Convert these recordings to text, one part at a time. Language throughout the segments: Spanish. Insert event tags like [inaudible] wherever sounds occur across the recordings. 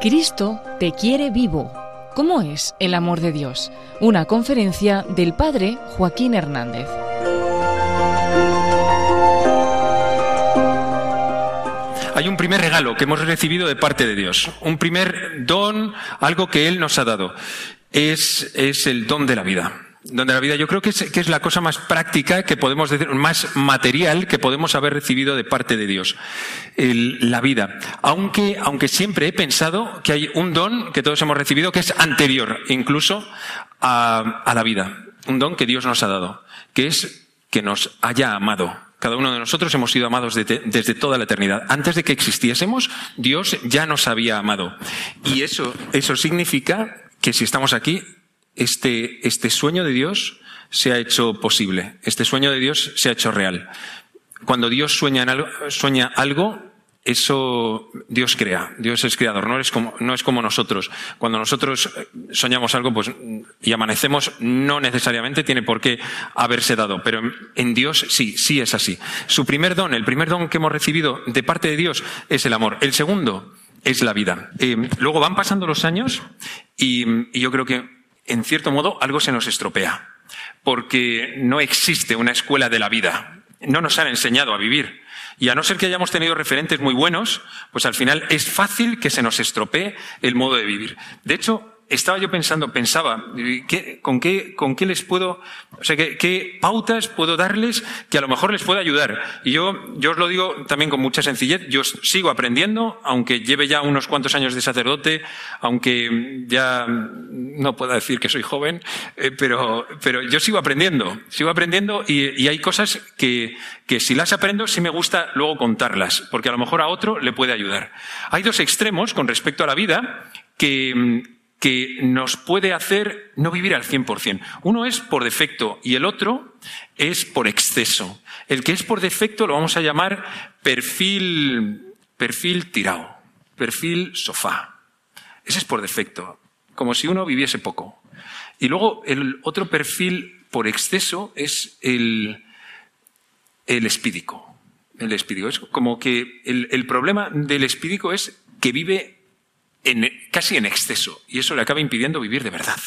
Cristo te quiere vivo. ¿Cómo es el amor de Dios? Una conferencia del padre Joaquín Hernández. Hay un primer regalo que hemos recibido de parte de Dios, un primer don, algo que Él nos ha dado. Es, es el don de la vida donde la vida yo creo que es, que es, la cosa más práctica que podemos decir, más material que podemos haber recibido de parte de Dios, el, la vida. Aunque, aunque siempre he pensado que hay un don que todos hemos recibido que es anterior incluso a, a la vida, un don que Dios nos ha dado, que es que nos haya amado. Cada uno de nosotros hemos sido amados desde, desde toda la eternidad. Antes de que existiésemos, Dios ya nos había amado. Y eso, eso significa que si estamos aquí, este, este sueño de Dios se ha hecho posible, este sueño de Dios se ha hecho real. Cuando Dios sueña, algo, sueña algo, eso Dios crea, Dios es creador, no es, como, no es como nosotros. Cuando nosotros soñamos algo pues, y amanecemos, no necesariamente tiene por qué haberse dado, pero en Dios sí, sí es así. Su primer don, el primer don que hemos recibido de parte de Dios es el amor. El segundo es la vida. Eh, luego van pasando los años y yo creo que en cierto modo, algo se nos estropea, porque no existe una escuela de la vida. No nos han enseñado a vivir. Y a no ser que hayamos tenido referentes muy buenos, pues al final es fácil que se nos estropee el modo de vivir. De hecho, estaba yo pensando, pensaba, con, qué, ¿con qué les puedo, o sea, qué, pautas puedo darles que a lo mejor les pueda ayudar? Y yo, yo os lo digo también con mucha sencillez, yo sigo aprendiendo, aunque lleve ya unos cuantos años de sacerdote, aunque ya no pueda decir que soy joven, eh, pero, pero yo sigo aprendiendo, sigo aprendiendo y, y hay cosas que, que si las aprendo sí me gusta luego contarlas, porque a lo mejor a otro le puede ayudar. Hay dos extremos con respecto a la vida que, que nos puede hacer no vivir al 100%. Uno es por defecto y el otro es por exceso. El que es por defecto lo vamos a llamar perfil, perfil tirado, perfil sofá. Ese es por defecto, como si uno viviese poco. Y luego el otro perfil por exceso es el, el espídico. El espídico. Es como que el, el problema del espídico es que vive en, casi en exceso y eso le acaba impidiendo vivir de verdad.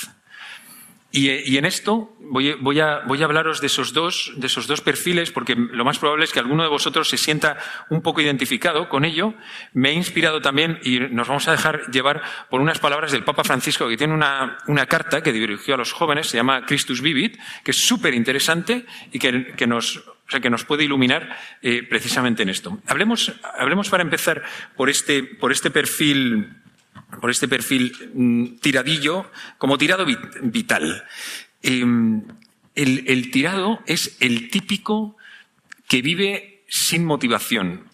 Y, y en esto voy, voy, a, voy, a, hablaros de esos, dos, de esos dos perfiles porque lo más probable es que alguno de vosotros se sienta un poco identificado con ello. Me he inspirado también y nos vamos a dejar llevar por unas palabras del Papa Francisco que tiene una, una carta que dirigió a los jóvenes, se llama Christus Vivit, que es súper interesante y que, que nos o sea, que nos puede iluminar eh, precisamente en esto. Hablemos, hablemos para empezar por este, por este perfil por este perfil mm, tiradillo, como tirado vital. Em, el, tirado es el típico que vive sin motivación.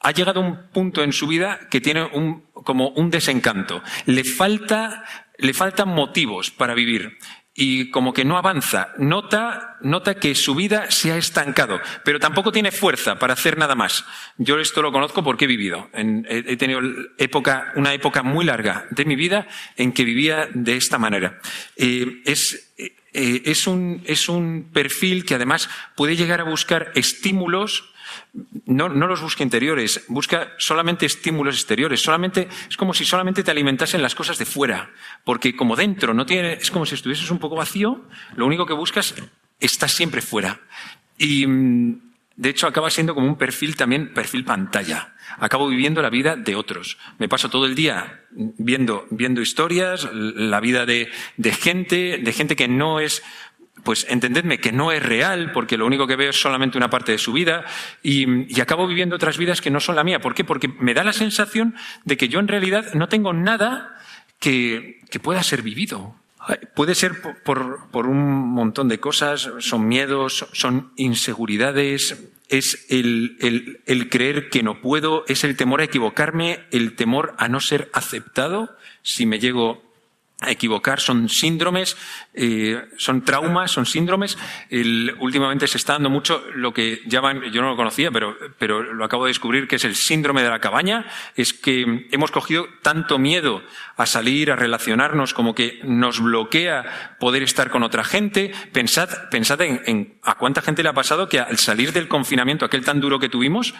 Ha llegado a un punto en su vida que tiene un, como un desencanto. Le falta, le faltan motivos para vivir y como que no avanza. Nota, nota que su vida se ha estancado, pero tampoco tiene fuerza para hacer nada más. Yo esto lo conozco porque he vivido. he tenido época, una época muy larga de mi vida en que vivía de esta manera. Eh, es, eh, es, un, es un perfil que además puede llegar a buscar estímulos no, no, los busca interiores, busca solamente estímulos exteriores, solamente, es como si solamente te alimentasen las cosas de fuera, porque como dentro no tiene, es como si estuvieses un poco vacío, lo único que buscas está siempre fuera. Y mm, de hecho acaba siendo como un perfil también, perfil pantalla. Acabo viviendo la vida de otros. Me paso todo el día viendo, viendo historias, la vida de, de gente, de gente que no es pues entendedme que no es real, porque lo único que veo es solamente una parte de su vida, y, y, acabo viviendo otras vidas que no son la mía. ¿Por qué? Porque me da la sensación de que yo en realidad no tengo nada que, que pueda ser vivido. Puede ser por, por, un montón de cosas, son miedos, son inseguridades, es el, el, el creer que no puedo, es el temor a equivocarme, el temor a no ser aceptado si me llego a equivocar, son síndromes, eh, son traumas, son síndromes. El, últimamente se está dando mucho lo que llaman, yo no lo conocía, pero, pero lo acabo de descubrir, que es el síndrome de la cabaña. Es que hemos cogido tanto miedo a salir, a relacionarnos, como que nos bloquea poder estar con otra gente. Pensad, pensad en, en a cuánta gente le ha pasado que al salir del confinamiento, aquel tan duro que tuvimos,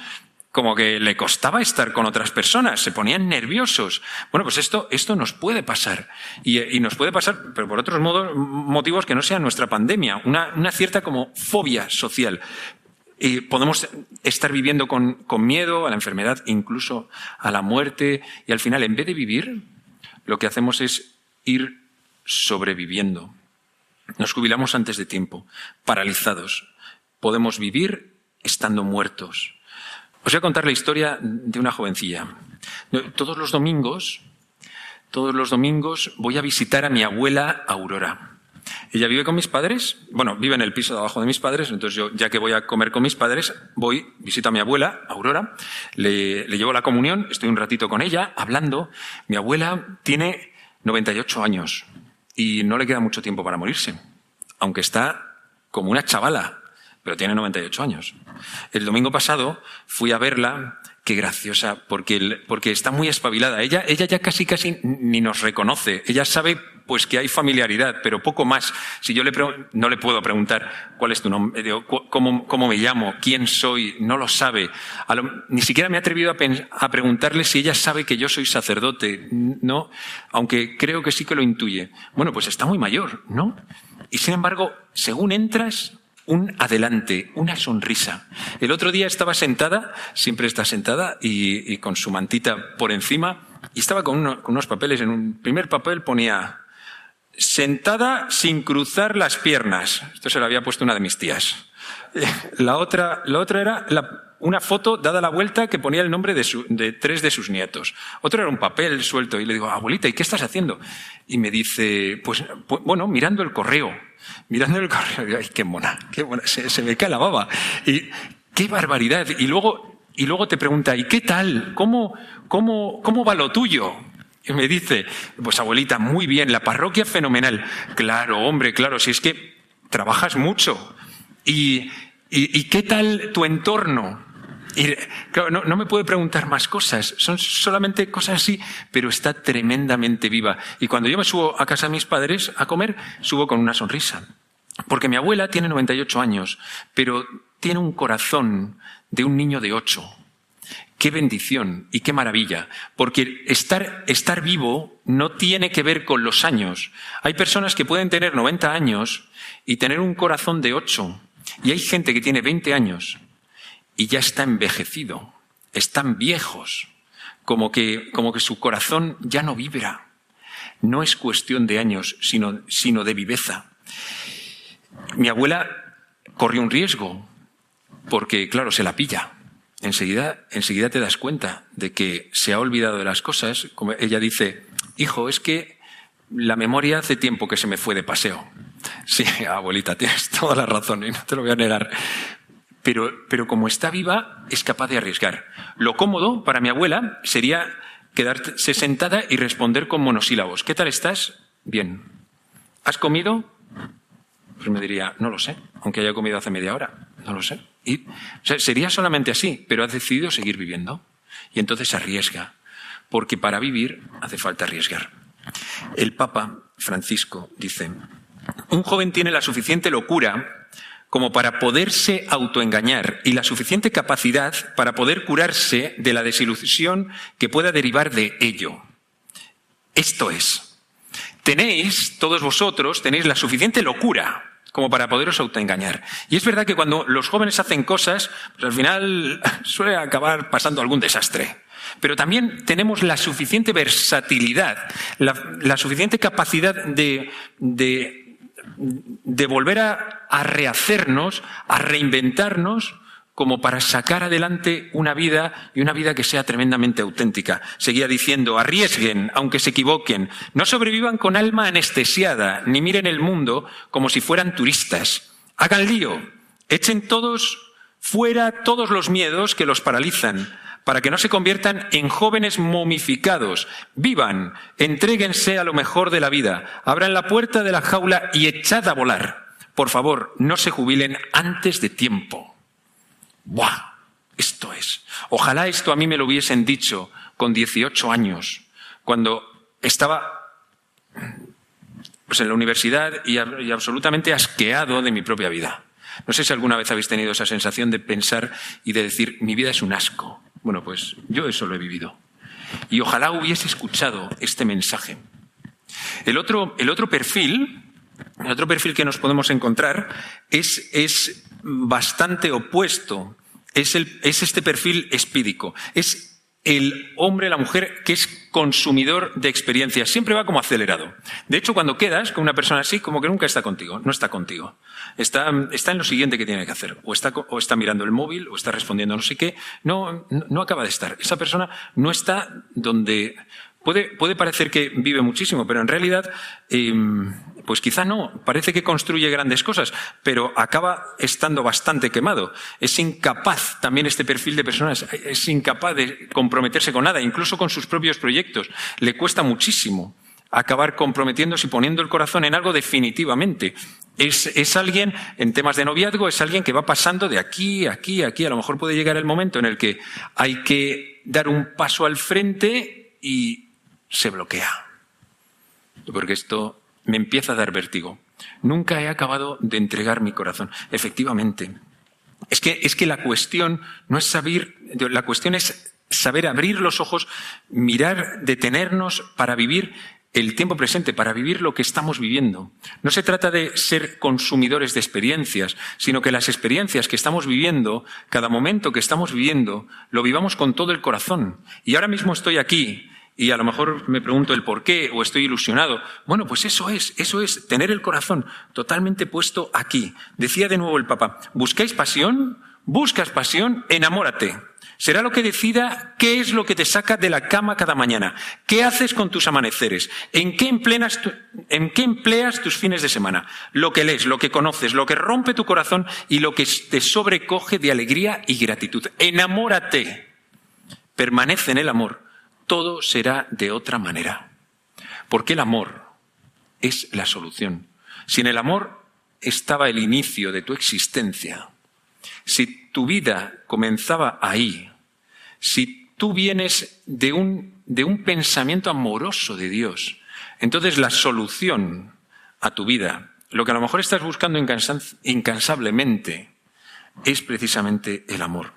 como que le costaba estar con otras personas, se ponían nerviosos. Bueno, pues esto, esto nos puede pasar. Y, nos puede pasar, pero por otros motivos que no sean nuestra pandemia, una, cierta como fobia social. Y podemos estar viviendo con, con miedo a la enfermedad, incluso a la muerte, y al final, en vez de vivir, lo que hacemos es ir sobreviviendo. Nos jubilamos antes de tiempo, paralizados. Podemos vivir estando muertos. Os voy a contar la historia de una jovencilla. Todos los domingos, todos los domingos voy a visitar a mi abuela Aurora. Ella vive con mis padres, bueno, vive en el piso de abajo de mis padres, entonces yo, ya que voy a comer con mis padres, voy, visito a mi abuela, Aurora, le, le llevo la comunión, estoy un ratito con ella, hablando. Mi abuela tiene 98 años y no le queda mucho tiempo para morirse, aunque está como una chavala, pero tiene 98 años. El domingo pasado fui a verla, qué graciosa, porque, porque está muy espabilada. Ella, ella ya casi casi ni nos reconoce. Ella sabe pues que hay familiaridad, pero poco más. Si yo le no le puedo preguntar cuál es tu nombre, cómo, cómo me llamo, quién soy, no lo sabe. ni siquiera me he atrevido a, a, preguntarle si ella sabe que yo soy sacerdote, no, aunque creo que sí que lo intuye. Bueno, pues está muy mayor, ¿no? Y sin embargo, según entras, un adelante, una sonrisa. El otro día estaba sentada, siempre está sentada, y, con su mantita por encima, y estaba con, unos papeles. En un primer papel ponía sentada sin cruzar las piernas. Esto se lo había puesto una de mis tías. [laughs] La otra, la otra era una foto dada la vuelta que ponía el nombre de, de, tres de sus nietos. Otro era un papel suelto y le digo, abuelita, ¿y qué estás haciendo? Y me dice, pues, bueno, mirando el correo mirando el correo, ay, qué mona, qué mona, se, me cae la baba. Y qué barbaridad. Y luego, y luego te pregunta, ¿y qué tal? ¿Cómo, cómo, cómo va lo tuyo? Y me dice, pues abuelita, muy bien, la parroquia fenomenal. Claro, hombre, claro, si es que trabajas mucho. ¿Y, y, y qué tal tu entorno? No, no, me puede preguntar más cosas, son solamente cosas así, pero está tremendamente viva. Y cuando yo me subo a casa de mis padres a comer, subo con una sonrisa. Porque mi abuela tiene 98 años, pero tiene un corazón de un niño de 8. Qué bendición y qué maravilla, porque estar, estar vivo no tiene que ver con los años. Hay personas que pueden tener 90 años y tener un corazón de 8. Y hay gente que tiene 20 años y ya está envejecido, están viejos, como que, como que su corazón ya no vibra. No es cuestión de años, sino, sino de viveza. Mi abuela corrió un riesgo, porque claro, se la pilla. Enseguida, enseguida te das cuenta de que se ha olvidado de las cosas. Como ella dice, hijo, es que la memoria hace tiempo que se me fue de paseo. Sí, [laughs] abuelita, tienes toda la razón y no te lo voy a negar pero, como está viva, es capaz de arriesgar. Lo cómodo para mi abuela sería quedarse sentada y responder con monosílabos. ¿Qué tal estás? Bien. ¿Has comido? Pues me diría, no lo sé, aunque haya comido hace media hora, no lo sé. Y, sería solamente así, pero ha decidido seguir viviendo. Y entonces arriesga, porque para vivir hace falta arriesgar. El Papa Francisco dice, un joven tiene la suficiente locura como para poderse autoengañar y la suficiente capacidad para poder curarse de la desilusión que pueda derivar de ello. Esto es, tenéis, todos vosotros, tenéis la suficiente locura como para poderos autoengañar. Y es verdad que cuando los jóvenes hacen cosas, pues al final [laughs] suele acabar pasando algún desastre. Pero también tenemos la suficiente versatilidad, la, suficiente capacidad de, de de volver a, rehacernos, a reinventarnos, como para sacar adelante una vida y una vida que sea tremendamente auténtica. Seguía diciendo, arriesguen, aunque se equivoquen, no sobrevivan con alma anestesiada, ni miren el mundo como si fueran turistas. Hagan lío, echen todos fuera todos los miedos que los paralizan, para que no se conviertan en jóvenes momificados. Vivan, entréguense a lo mejor de la vida, abran la puerta de la jaula y echad a volar. Por favor, no se jubilen antes de tiempo. ¡Buah! Esto es. Ojalá esto a mí me lo hubiesen dicho con 18 años, cuando estaba pues, en la universidad y, y absolutamente asqueado de mi propia vida. No sé si alguna vez habéis tenido esa sensación de pensar y de decir, mi vida es un asco Bueno, pues yo eso lo he vivido. Y ojalá hubiese escuchado este mensaje. El otro, el otro perfil, el otro perfil que nos podemos encontrar es, es bastante opuesto. Es, el, es este perfil espídico. Es el hombre, la mujer que es consumidor de experiencias. Siempre va como acelerado. De hecho, cuando quedas con una persona así, como que nunca está contigo, no está contigo. Está, está en lo siguiente que tiene que hacer. O está, o está mirando el móvil, o está respondiendo no sé qué. No, no, acaba de estar. Esa persona no está donde, Puede, puede, parecer que vive muchísimo, pero en realidad eh, pues quizá no, parece que construye grandes cosas, pero acaba estando bastante quemado. Es incapaz también este perfil de personas, es incapaz de comprometerse con nada, incluso con sus propios proyectos. Le cuesta muchísimo acabar comprometiéndose y poniendo el corazón en algo definitivamente. Es, es, alguien, en temas de noviazgo, es alguien que va pasando de aquí, aquí, aquí. A lo mejor puede llegar el momento en el que hay que dar un paso al frente y se bloquea. Porque esto me empieza a dar vértigo. Nunca he acabado de entregar mi corazón. Efectivamente. Es que, es que la cuestión no es saber, la cuestión es saber abrir los ojos, mirar, detenernos para vivir el tiempo presente, para vivir lo que estamos viviendo. No se trata de ser consumidores de experiencias, sino que las experiencias que estamos viviendo, cada momento que estamos viviendo, lo vivamos con todo el corazón. Y ahora mismo estoy aquí y a lo mejor me pregunto el por qué o estoy ilusionado. Bueno, pues eso es, eso es tener el corazón totalmente puesto aquí. Decía de nuevo el Papa, ¿buscáis pasión? ¿Buscas pasión? Enamórate. Será lo que decida qué es lo que te saca de la cama cada mañana, qué haces con tus amaneceres, en qué, empleas en qué empleas tus fines de semana, lo que lees, lo que conoces, lo que rompe tu corazón y lo que te sobrecoge de alegría y gratitud. Enamórate. Permanece en el amor todo será de otra manera. Porque el amor es la solución. Si en el amor estaba el inicio de tu existencia, si tu vida comenzaba ahí, si tú vienes de un, de un pensamiento amoroso de Dios, entonces la solución a tu vida, lo que a lo mejor estás buscando incansablemente, es precisamente el amor.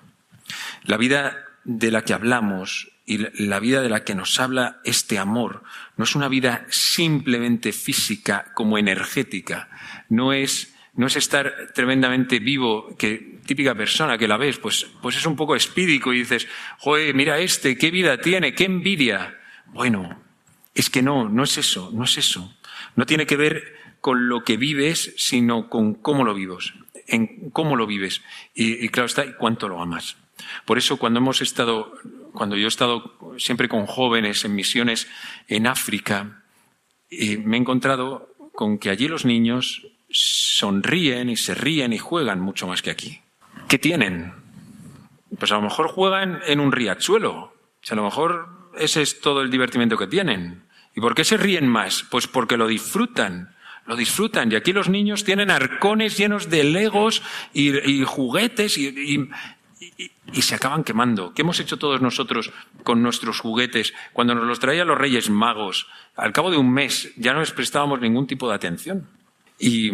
La vida de la que hablamos y la vida de la que nos habla este amor no es una vida simplemente física como energética, no es, no es estar tremendamente vivo, que típica persona que la ves, pues, pues es un poco espídico y dices, joder, mira este, qué vida tiene, qué envidia. Bueno, es que no, no es eso, no es eso. No tiene que ver con lo que vives, sino con cómo lo vives, en cómo lo vives. Y, y claro está, cuánto lo amas. Por eso cuando hemos estado cuando yo he estado siempre con jóvenes en misiones en África, y me he encontrado con que allí los niños sonríen y se ríen y juegan mucho más que aquí. ¿Qué tienen? Pues a lo mejor juegan en un riachuelo. a lo mejor ese es todo el divertimento que tienen. ¿Y por qué se ríen más? Pues porque lo disfrutan. Lo disfrutan. Y aquí los niños tienen arcones llenos de legos y, juguetes y, se acaban quemando. ¿Qué hemos hecho todos nosotros con nuestros juguetes cuando nos los traían los Reyes Magos? Al cabo de un mes ya no les prestábamos ningún tipo de atención. Y,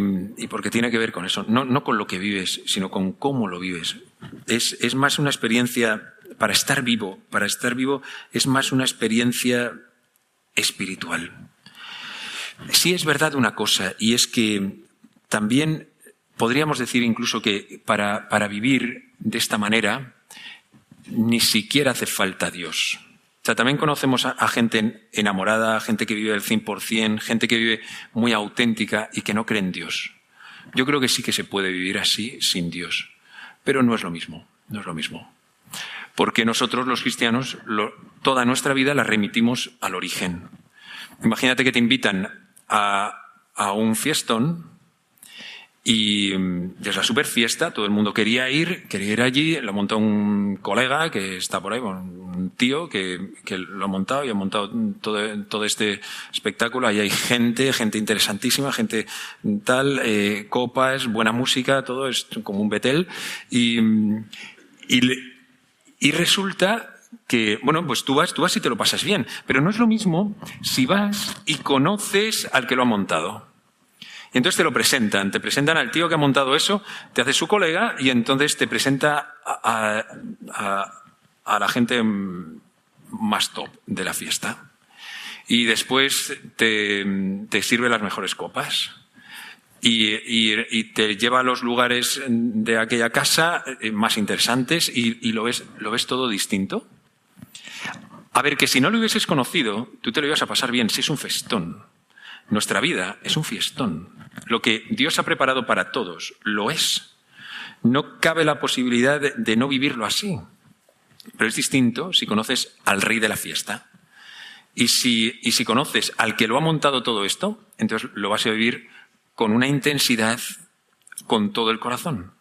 porque tiene que ver con eso, no, no, con lo que vives, sino con cómo lo vives. Es, es más una experiencia para estar vivo, para estar vivo es más una experiencia espiritual. Sí es verdad una cosa, y es que también podríamos decir incluso que para, para vivir de esta manera, ni siquiera hace falta Dios. O sea, también conocemos a, gente enamorada, gente que vive al 100%, gente que vive muy auténtica y que no cree en Dios. Yo creo que sí que se puede vivir así sin Dios, pero no es lo mismo, no es lo mismo. Porque nosotros los cristianos toda nuestra vida la remitimos al origen. Imagínate que te invitan a, a un fiestón y mm, es la super fiesta, todo el mundo quería ir, quería ir allí, lo montó un colega que está por ahí, un tío que, que lo ha montado y ha montado todo, todo este espectáculo. Ahí hay gente, gente interesantísima, gente tal, eh, copas, buena música, todo es como un Betel. Y, y, y resulta que, bueno, pues tú vas, tú vas y te lo pasas bien, pero no es lo mismo si vas y conoces al que lo ha montado. Y entonces te lo presentan, te presentan al tío que ha montado eso, te hace su colega y entonces te presenta a, a la gente más top de la fiesta. Y después te, sirve las mejores copas. Y, te lleva a los lugares de aquella casa eh, más interesantes y, lo, ves, lo ves todo distinto. A ver, que si no lo hubieses conocido, tú te lo ibas a pasar bien, si es un festón. Nuestra vida es un fiestón. Lo que Dios ha preparado para todos lo es. No cabe la posibilidad de, no vivirlo así. Pero es distinto si conoces al rey de la fiesta. Y si, y si conoces al que lo ha montado todo esto, entonces lo vas a vivir con una intensidad con todo el corazón.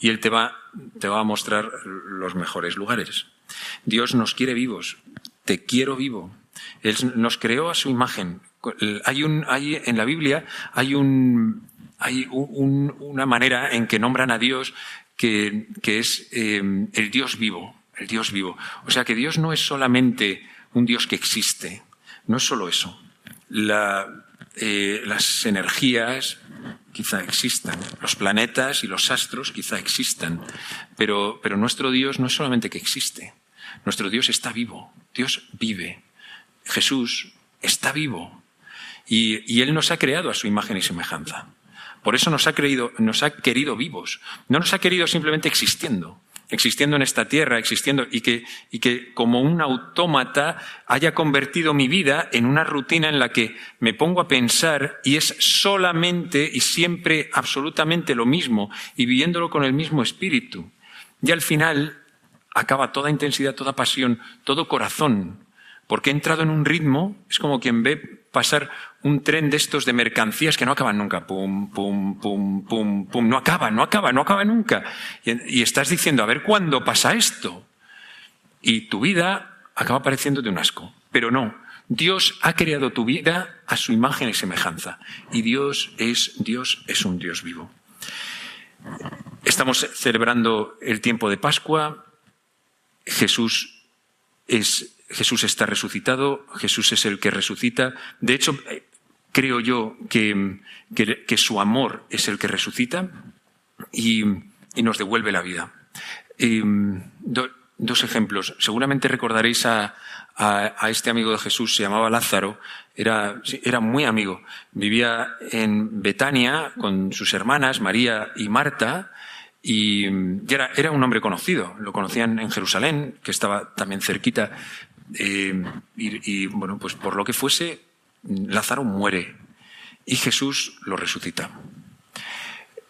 Y Él te va, te va a mostrar los mejores lugares. Dios nos quiere vivos. Te quiero vivo. Él nos creó a su imagen. Hay un, hay, en la Biblia hay, un, hay una manera en que nombran a Dios que, es em, el Dios vivo, el Dios vivo. O sea que Dios no es solamente un Dios que existe, no es solo eso. Eh, las energías quizá existan, los planetas y los astros quizá existan, pero, pero nuestro Dios no es solamente que existe, nuestro Dios está vivo, Dios vive. Jesús está vivo, y, Él nos ha creado a su imagen y semejanza. Por eso nos ha, creído, nos ha querido vivos. No nos ha querido simplemente existiendo, existiendo en esta tierra, existiendo, y que, y que como un autómata haya convertido mi vida en una rutina en la que me pongo a pensar y es solamente y siempre absolutamente lo mismo, y viviéndolo con el mismo espíritu. Y al final acaba toda intensidad, toda pasión, todo corazón, porque he entrado en un ritmo, es como quien ve pasar un tren de estos de mercancías que no acaban nunca, pum, pum, pum, pum, pum, no acaba, no acaba, no acaba nunca. Y, estás diciendo, a ver cuándo pasa esto. Y tu vida acaba pareciéndote un asco. Pero no, Dios ha creado tu vida a su imagen y semejanza. Y Dios es, Dios es un Dios vivo. Estamos celebrando el tiempo de Pascua. Jesús es Jesús está resucitado, Jesús es el que resucita. De hecho, creo yo que, su amor es el que resucita y, nos devuelve la vida. dos ejemplos. Seguramente recordaréis a, este amigo de Jesús, se llamaba Lázaro, era, era muy amigo. Vivía en Betania con sus hermanas, María y Marta, y, era, era, un hombre conocido. Lo conocían en Jerusalén, que estaba también cerquita eh, y, bueno, pues por lo que fuese, Lázaro muere y Jesús lo resucita.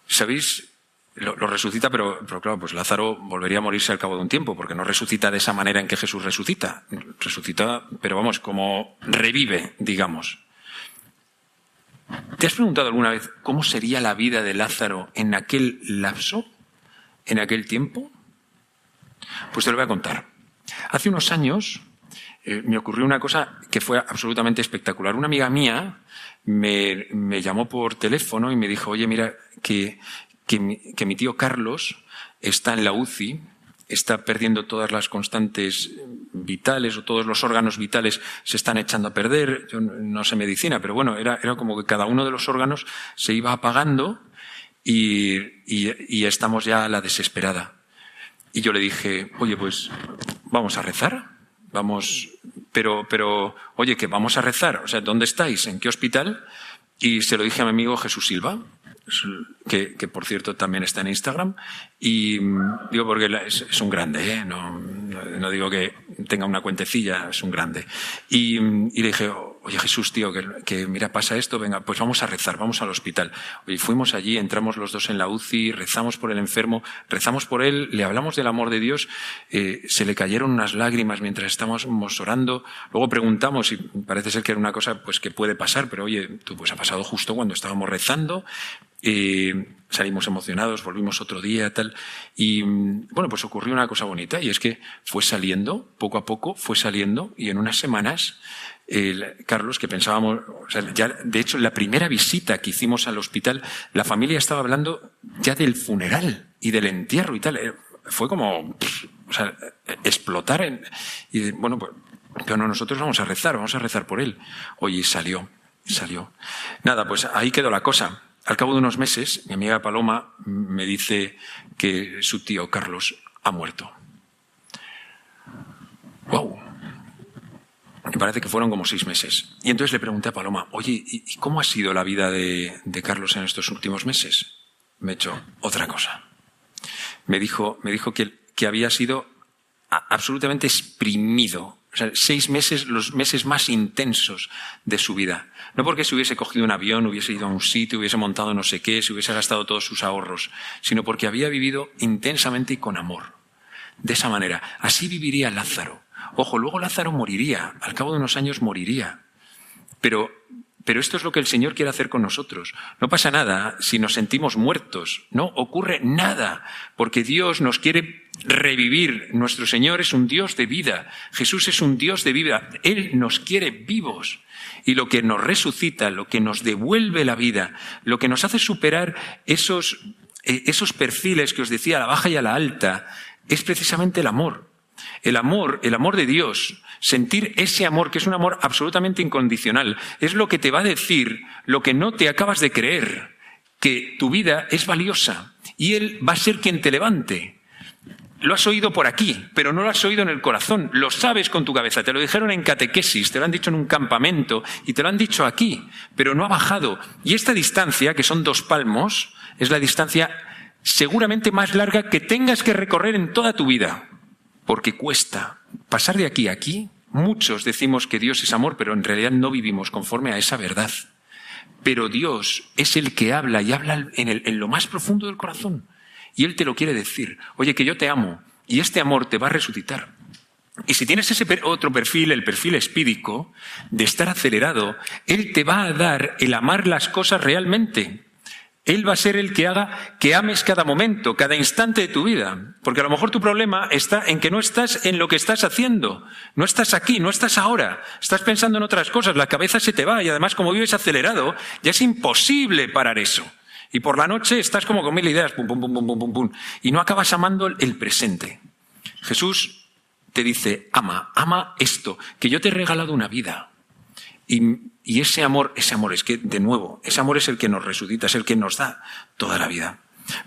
¿Sabéis? Lo, resucita, pero, pero, claro, pues Lázaro volvería a morirse al cabo de un tiempo, porque no resucita de esa manera en que Jesús resucita. Resucita, pero vamos, como revive, digamos. ¿Te has preguntado alguna vez cómo sería la vida de Lázaro en aquel lapso, en aquel tiempo? Pues te lo voy a contar. Hace unos años, eh, me ocurrió una cosa que fue absolutamente espectacular. Una amiga mía me, llamó por teléfono y me dijo, oye, mira, que, que, mi, tío Carlos está en la UCI, está perdiendo todas las constantes vitales o todos los órganos vitales se están echando a perder. Yo no sé medicina, pero bueno, era, era como que cada uno de los órganos se iba apagando y, y estamos ya a la desesperada. Y yo le dije, oye, pues vamos a rezar. Vamos, pero, pero, oye, que vamos a rezar. O sea, ¿dónde estáis? ¿En qué hospital? Y se lo dije a mi amigo Jesús Silva, que, que por cierto también está en Instagram. Y digo porque es, un grande, ¿eh? no, no, digo que tenga una cuentecilla, es un grande. Y, y le dije, oye Jesús, tío, que, mira, pasa esto, venga, pues vamos a rezar, vamos al hospital. Y fuimos allí, entramos los dos en la UCI, rezamos por el enfermo, rezamos por él, le hablamos del amor de Dios, eh, se le cayeron unas lágrimas mientras estábamos orando, luego preguntamos y parece ser que era una cosa pues que puede pasar, pero oye, tú pues ha pasado justo cuando estábamos rezando, eh, salimos emocionados, volvimos otro día, tal. Y bueno, pues ocurrió una cosa bonita y es que fue saliendo, poco a poco, fue saliendo y en unas semanas Carlos, que pensábamos, ya, de hecho, la primera visita que hicimos al hospital, la familia estaba hablando ya del funeral y del entierro y tal. Eh, fue como, o sea, explotar en, y bueno, pues, pero no, nosotros vamos a rezar, vamos a rezar por él. Oye, salió, salió. Nada, pues ahí quedó la cosa. Al cabo de unos meses, mi amiga Paloma me dice que su tío Carlos ha muerto. ¡Wow! Me parece que fueron como seis meses. Y entonces le pregunté a Paloma, oye, ¿y cómo ha sido la vida de, Carlos en estos últimos meses? Me echó otra cosa. Me dijo, me dijo que, que había sido absolutamente exprimido. O sea, seis meses, los meses más intensos de su vida. No porque se hubiese cogido un avión, hubiese ido a un sitio, hubiese montado no sé qué, se hubiese gastado todos sus ahorros, sino porque había vivido intensamente y con amor. De esa manera. Así viviría Lázaro. Ojo, luego Lázaro moriría, al cabo de unos años moriría. Pero, pero esto es lo que el Señor quiere hacer con nosotros. No pasa nada si nos sentimos muertos, no ocurre nada, porque Dios nos quiere revivir. Nuestro Señor es un Dios de vida, Jesús es un Dios de vida, Él nos quiere vivos. Y lo que nos resucita, lo que nos devuelve la vida, lo que nos hace superar esos, eh, esos perfiles que os decía, a la baja y a la alta, es precisamente el amor. El amor, el amor de Dios, sentir ese amor, que es un amor absolutamente incondicional, es lo que te va a decir lo que no te acabas de creer, que tu vida es valiosa y Él va a ser quien te levante. Lo has oído por aquí, pero no lo has oído en el corazón, lo sabes con tu cabeza, te lo dijeron en catequesis, te lo han dicho en un campamento y te lo han dicho aquí, pero no ha bajado. Y esta distancia, que son dos palmos, es la distancia seguramente más larga que tengas que recorrer en toda tu vida porque cuesta. Pasar de aquí a aquí, muchos decimos que Dios es amor, pero en realidad no vivimos conforme a esa verdad. Pero Dios es el que habla y habla en, lo más profundo del corazón. Y Él te lo quiere decir. Oye, que yo te amo y este amor te va a resucitar. Y si tienes ese otro perfil, el perfil espídico, de estar acelerado, Él te va a dar el amar las cosas realmente. Él va a ser el que haga que ames cada momento, cada instante de tu vida. Porque a lo mejor tu problema está en que no estás en lo que estás haciendo. No estás aquí, no estás ahora. Estás pensando en otras cosas, la cabeza se te va y además como vives acelerado, ya es imposible parar eso. Y por la noche estás como con mil ideas, pum, pum, pum, pum, pum, pum, y no acabas amando el presente. Jesús te dice, ama, ama esto, que yo te he regalado una vida. Y y ese amor, ese amor es que, de nuevo, ese amor es el que nos resucita, es el que nos da toda la vida.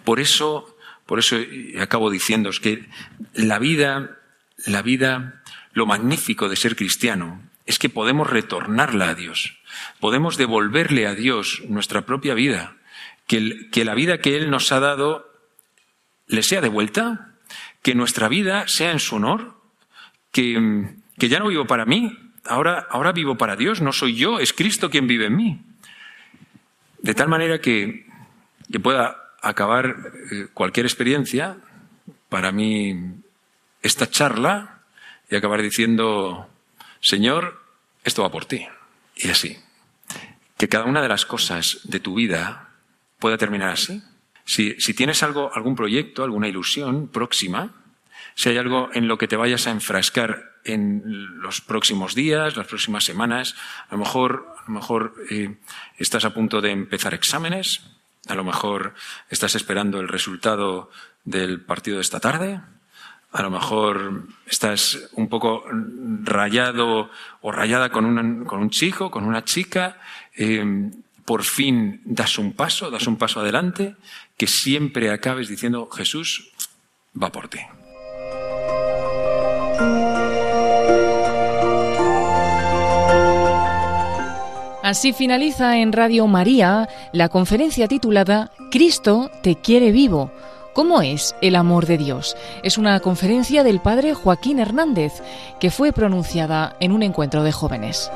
Por eso, por eso acabo diciendo que la vida, la vida, lo magnífico de ser cristiano es que podemos retornarla a Dios. Podemos devolverle a Dios nuestra propia vida. Que, que la vida que Él nos ha dado le sea devuelta. Que nuestra vida sea en su honor. Que, que ya no vivo para mí, ahora, ahora vivo para Dios, no soy yo, es Cristo quien vive en mí. De tal manera que, que pueda acabar eh, cualquier experiencia, para mí esta charla, y acabar diciendo, Señor, esto va por ti. Y así. Que cada una de las cosas de tu vida pueda terminar así. Si, si tienes algo, algún proyecto, alguna ilusión próxima, si hay algo en lo que te vayas a enfrascar en los próximos días, las próximas semanas. A lo mejor, a lo mejor eh, estás a punto de empezar exámenes, a lo mejor estás esperando el resultado del partido de esta tarde, a lo mejor estás un poco rayado o rayada con, un chico, con una chica. Eh, por fin das un paso, das un paso adelante, que siempre acabes diciendo, Jesús va por ti. Así finaliza en Radio María la conferencia titulada Cristo te quiere vivo. ¿Cómo es el amor de Dios? Es una conferencia del padre Joaquín Hernández que fue pronunciada en un encuentro de jóvenes.